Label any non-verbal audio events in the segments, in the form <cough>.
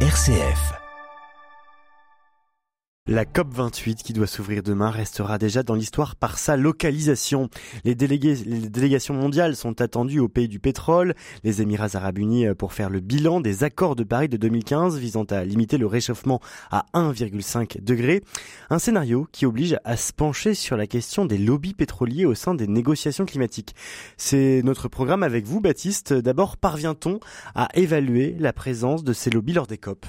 RCF. La COP28 qui doit s'ouvrir demain restera déjà dans l'histoire par sa localisation. Les, délégations mondiales sont attendues au pays du pétrole, les Émirats arabes unis pour faire le bilan des accords de Paris de 2015 visant à limiter le réchauffement à 1,5 degré. Un scénario qui oblige à se pencher sur la question des lobbies pétroliers au sein des négociations climatiques. C'est notre programme avec vous, Baptiste. D'abord, parvient-on à évaluer la présence de ces lobbies lors des COP?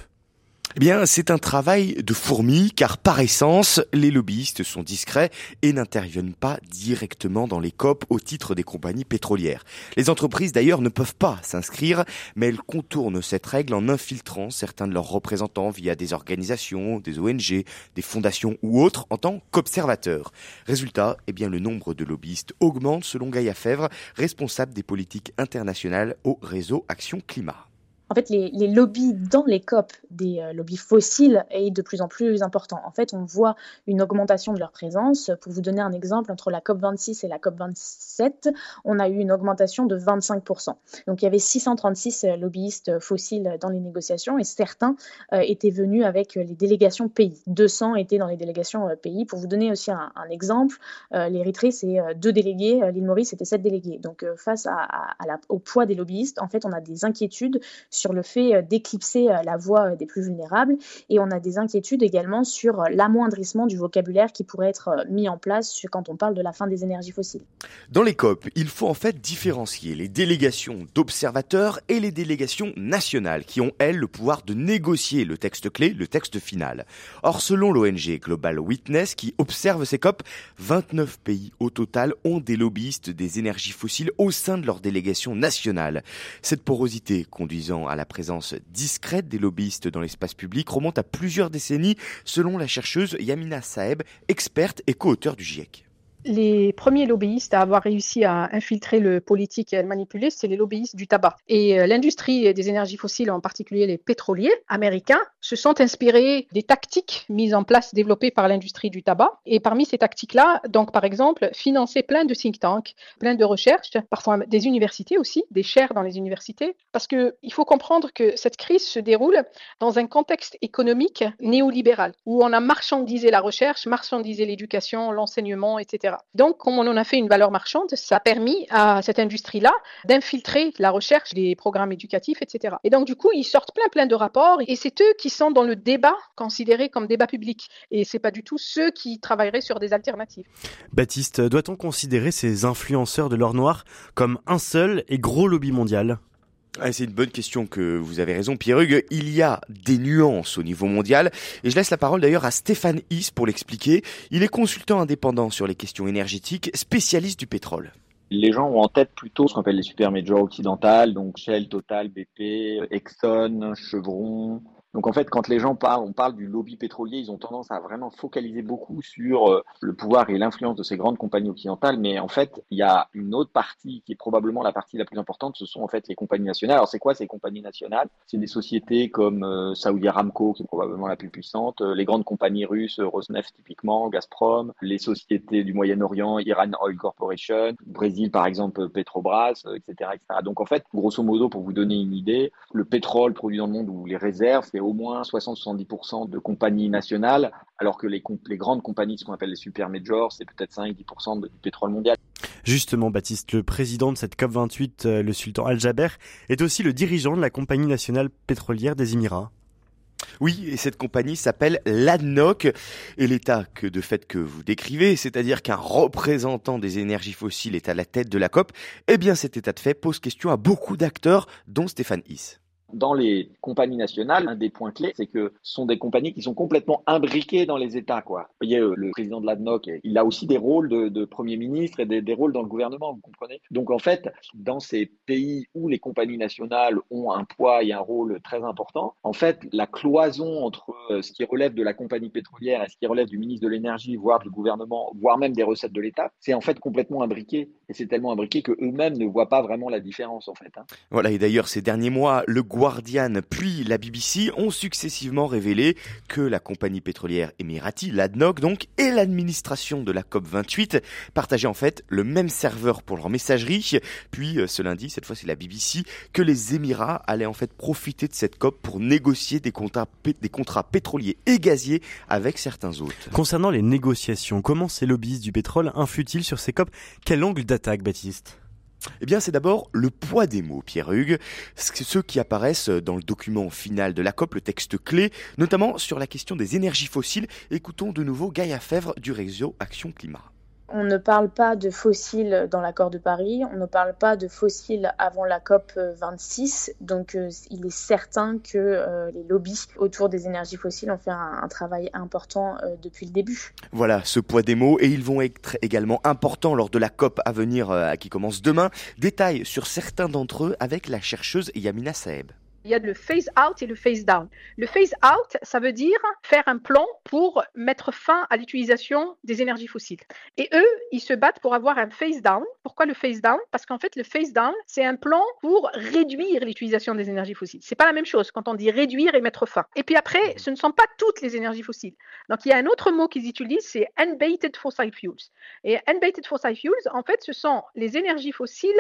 Eh bien, c'est un travail de fourmi, car par essence, les lobbyistes sont discrets et n'interviennent pas directement dans les COP au titre des compagnies pétrolières. Les entreprises d'ailleurs ne peuvent pas s'inscrire, mais elles contournent cette règle en infiltrant certains de leurs représentants via des organisations, des ONG, des fondations ou autres en tant qu'observateurs. Résultat, eh bien, le nombre de lobbyistes augmente selon Gaïa Fèvre, responsable des politiques internationales au réseau Action Climat en fait, les, lobbies dans les COP, des euh, lobbies fossiles, est de plus en plus important. En fait, on voit une augmentation de leur présence. Pour vous donner un exemple, entre la COP 26 et la COP 27, on a eu une augmentation de 25%. Donc, il y avait 636 euh, lobbyistes fossiles dans les négociations et certains euh, étaient venus avec les délégations pays. 200 étaient dans les délégations pays. Pour vous donner aussi un, exemple, l'Érythrée, c'est deux délégués, l'île Maurice, c'était sept délégués. Donc, face au poids des lobbyistes, en fait, on a des inquiétudes sur le fait euh, d'éclipser euh, la voix euh, des plus vulnérables et on a des inquiétudes également sur l'amoindrissement du vocabulaire qui pourrait être mis en place quand on parle de la fin des énergies fossiles. Dans les COP, il faut en fait différencier les délégations d'observateurs et les délégations nationales qui ont, elles, le pouvoir de négocier le texte clé, le texte final. Or, selon l'ONG Global Witness qui observe ces COP, 29 pays au total ont des lobbyistes des énergies fossiles au sein de leur délégation nationale. Cette porosité conduisant à la présence discrète des lobbyistes dans l'espace public remonte à plusieurs décennies, selon la chercheuse Yamina Saeb, experte et co-auteur du GIEC les premiers lobbyistes à avoir réussi à infiltrer le politique et à le manipuler, c'est les lobbyistes du tabac. Et euh, l'industrie des énergies fossiles, en particulier les pétroliers américains, se sont inspirés des tactiques mises en place, développées par l'industrie du tabac. Et parmi ces tactiques-là, donc par exemple, financer plein de think tanks, plein de recherches, parfois des universités aussi, des chaires dans les universités, parce qu'il faut comprendre que cette crise se déroule dans un contexte économique néolibéral, où on a marchandisé la recherche, marchandisé l'éducation, l'enseignement, etc. Donc, comme on en a fait une valeur marchande, ça a permis à cette industrie-là d'infiltrer la recherche, les programmes éducatifs, etc. Et donc, du coup, ils sortent plein, plein de rapports et c'est eux qui sont dans le débat considéré comme débat public. Et c'est pas du tout ceux qui travailleraient sur des alternatives. Baptiste, doit-on considérer ces influenceurs de l'or noir comme un seul et gros lobby mondial? Ah, c'est une bonne question que vous avez raison, Pierre Hugues. Il y a des nuances au niveau mondial et je laisse la parole d'ailleurs à Stéphane Is pour l'expliquer. Il est consultant indépendant sur les questions énergétiques, spécialiste du pétrole. Les gens ont en tête plutôt ce qu'on appelle les super majors occidentales, donc Shell, Total, BP, Exxon, Chevron, donc en fait, quand les gens parlent, on parle du lobby pétrolier, ils ont tendance à vraiment focaliser beaucoup sur euh, le pouvoir et l'influence de ces grandes compagnies occidentales. Mais en fait, il y a une autre partie qui est probablement la partie la plus importante, ce sont en fait les compagnies nationales. Alors c'est quoi ces compagnies nationales? C'est des sociétés comme euh, Saudi Aramco, qui est probablement la plus puissante, euh, les grandes compagnies russes, Rosneft typiquement, Gazprom, les sociétés du Moyen-Orient, Iran Oil Corporation, Brésil par exemple, Petrobras, etc., etc. Donc en fait, grosso modo, pour vous donner une idée, le pétrole produit dans le monde ou les réserves, c'est au moins 60-70% de compagnies nationales, alors que les, les grandes compagnies, ce qu'on appelle les super majors, c'est peut-être 5-10% du pétrole mondial. Justement, Baptiste, le président de cette COP28, euh, le sultan Al-Jaber, est aussi le dirigeant de la compagnie nationale pétrolière des Émirats. Oui, et cette compagnie s'appelle l'ADNOC. Et l'état que de fait que vous décrivez, c'est-à-dire qu'un représentant des énergies fossiles est à la tête de la COP, eh bien cet état de fait pose question à beaucoup d'acteurs, dont Stéphane Hiss. Dans les compagnies nationales, un des points clés, c'est que ce sont des compagnies qui sont complètement imbriquées dans les États. Quoi. Vous voyez, euh, le président de l'ADNOC, il a aussi des rôles de, Premier ministre et des, rôles dans le gouvernement, vous comprenez Donc en fait, dans ces pays où les compagnies nationales ont un poids et un rôle très important, en fait, la cloison entre euh, ce qui relève de la compagnie pétrolière et ce qui relève du ministre de l'énergie, voire du gouvernement, voire même des recettes de l'État, c'est en fait complètement imbriqué. Et c'est tellement imbriqué qu'eux-mêmes ne voient pas vraiment la différence, en fait. Hein. Voilà, et d'ailleurs, ces derniers mois, le Guardian puis la BBC ont successivement révélé que la compagnie pétrolière émirati, l'ADNOC donc, et l'administration de la COP28 partageaient en fait le même serveur pour leur messagerie. Puis euh, ce lundi, cette fois c'est la BBC, que les Émirats allaient en fait profiter de cette COP pour négocier des contrats, des contrats pétroliers et gaziers avec certains autres. Concernant les négociations, comment ces lobbyistes du pétrole influent-ils sur ces COP? Quel angle d'attaque, Baptiste? Eh bien, c'est d'abord le poids des mots, Pierre-Hugues, ceux qui apparaissent dans le document final de la COP, le texte clé, notamment sur la question des énergies fossiles. Écoutons de nouveau Gaïa Fèvre du réseau Action Climat. On ne parle pas de fossiles dans l'accord de Paris, on ne parle pas de fossiles avant la COP 26, donc euh, il est certain que euh, les lobbies autour des énergies fossiles ont fait un, travail important euh, depuis le début. Voilà ce poids des mots et ils vont être également importants lors de la COP à venir qui commence demain. Détails sur certains d'entre eux avec la chercheuse Yamina Saeb il y a le phase out et le phase down. Le phase out, ça veut dire faire un plan pour mettre fin à l'utilisation des énergies fossiles. Et eux, ils se battent pour avoir un phase down. Pourquoi le phase down? Parce qu'en fait, le phase down, c'est un plan pour réduire l'utilisation des énergies fossiles. C'est pas la même chose quand on dit réduire et mettre fin. Et puis après, ce ne sont pas toutes les énergies fossiles. Donc il y a un autre mot qu'ils utilisent, c'est unbaited fossil fuels. Et unbaited fossil fuels, en fait, ce sont les énergies fossiles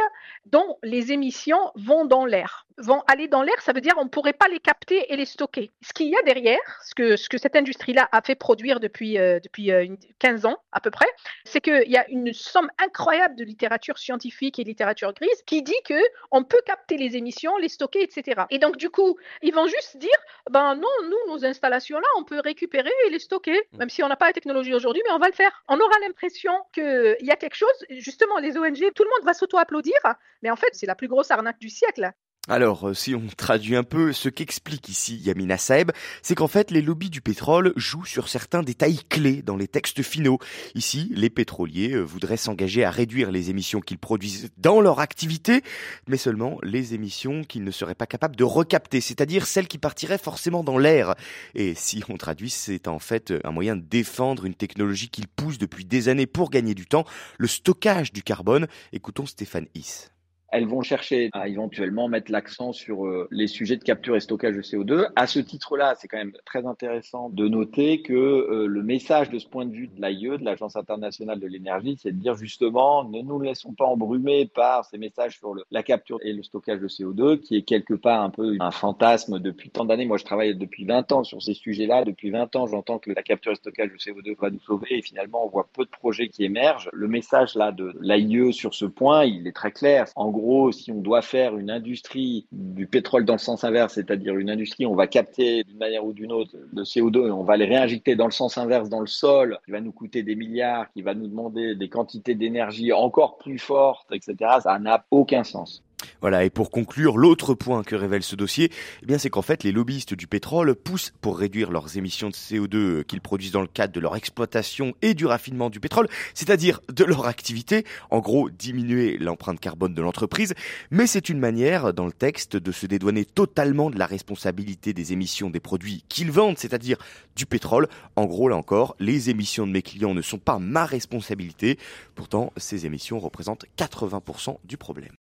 dont les émissions vont dans l'air. Vont aller dans l'air, ça veut dire on ne pourrait pas les capter et les stocker. Ce qu'il y a derrière, ce que, ce que cette industrie-là a fait produire depuis, euh, depuis 15 euh, ans à peu près, c'est qu'il y a une somme incroyable de littérature scientifique et littérature grise qui dit que on peut capter les émissions, les stocker, etc. Et donc du coup, ils vont juste dire, ben non, nous, nos installations-là, on peut récupérer et les stocker, mm. même si on n'a pas la technologie aujourd'hui, mais on va le faire. On aura l'impression qu'il y a quelque chose, justement, les ONG, tout le monde va s'auto-applaudir, mais en fait, c'est la plus grosse arnaque du siècle. Alors, euh, si on <laughs> traduit un peu ce qu'explique ici Yamina Saeb, c'est qu'en fait, les lobbies du pétrole jouent sur certains détails clés dans les textes finaux. Ici, les pétroliers euh, voudraient s'engager à réduire les émissions qu'ils produisent dans leur activité, mais seulement les émissions qu'ils ne seraient pas capables de recapter, c'est-à-dire celles qui partiraient forcément dans l'air. Et si on traduit, c'est en fait un moyen de défendre une technologie qu'ils poussent depuis des années pour gagner du temps, le stockage du carbone. Écoutons Stéphane Hiss elles vont chercher à éventuellement mettre l'accent sur euh, les sujets de capture et stockage de CO2. À ce titre-là, c'est quand même très intéressant de noter que euh, le message de ce point de vue de l'AIE, de l'Agence internationale de l'énergie, c'est de dire justement ne nous laissons pas embrumer par ces messages sur la capture et le stockage de CO2, qui est quelque part un peu un fantasme depuis tant d'années. Moi, je travaille depuis 20 ans sur ces sujets-là. Depuis 20 ans, j'entends que la capture et le stockage de CO2 va nous sauver et finalement, on voit peu de projets qui émergent. Le message là de l'AIE sur ce point, il est très clair. Gros, si on doit faire une industrie du pétrole dans le sens inverse, c'est-à-dire une industrie, on va capter d'une manière ou d'une autre le CO2 et on va les réinjecter dans le sens inverse dans le sol, qui va nous coûter des milliards, qui va nous demander des quantités d'énergie encore plus fortes, etc., ça n'a aucun sens. Voilà, et pour conclure, l'autre point que révèle ce dossier, eh bien, c'est qu'en fait, les lobbyistes du pétrole poussent pour réduire leurs émissions de CO2 qu'ils produisent dans le cadre de leur exploitation et du raffinement du pétrole, c'est-à-dire de leur activité, en gros, diminuer l'empreinte carbone de l'entreprise, mais c'est une manière, dans le texte, de se dédouaner totalement de la responsabilité des émissions des produits qu'ils vendent, c'est-à-dire du pétrole. En gros, là encore, les émissions de mes clients ne sont pas ma responsabilité, pourtant, ces émissions représentent 80% du problème.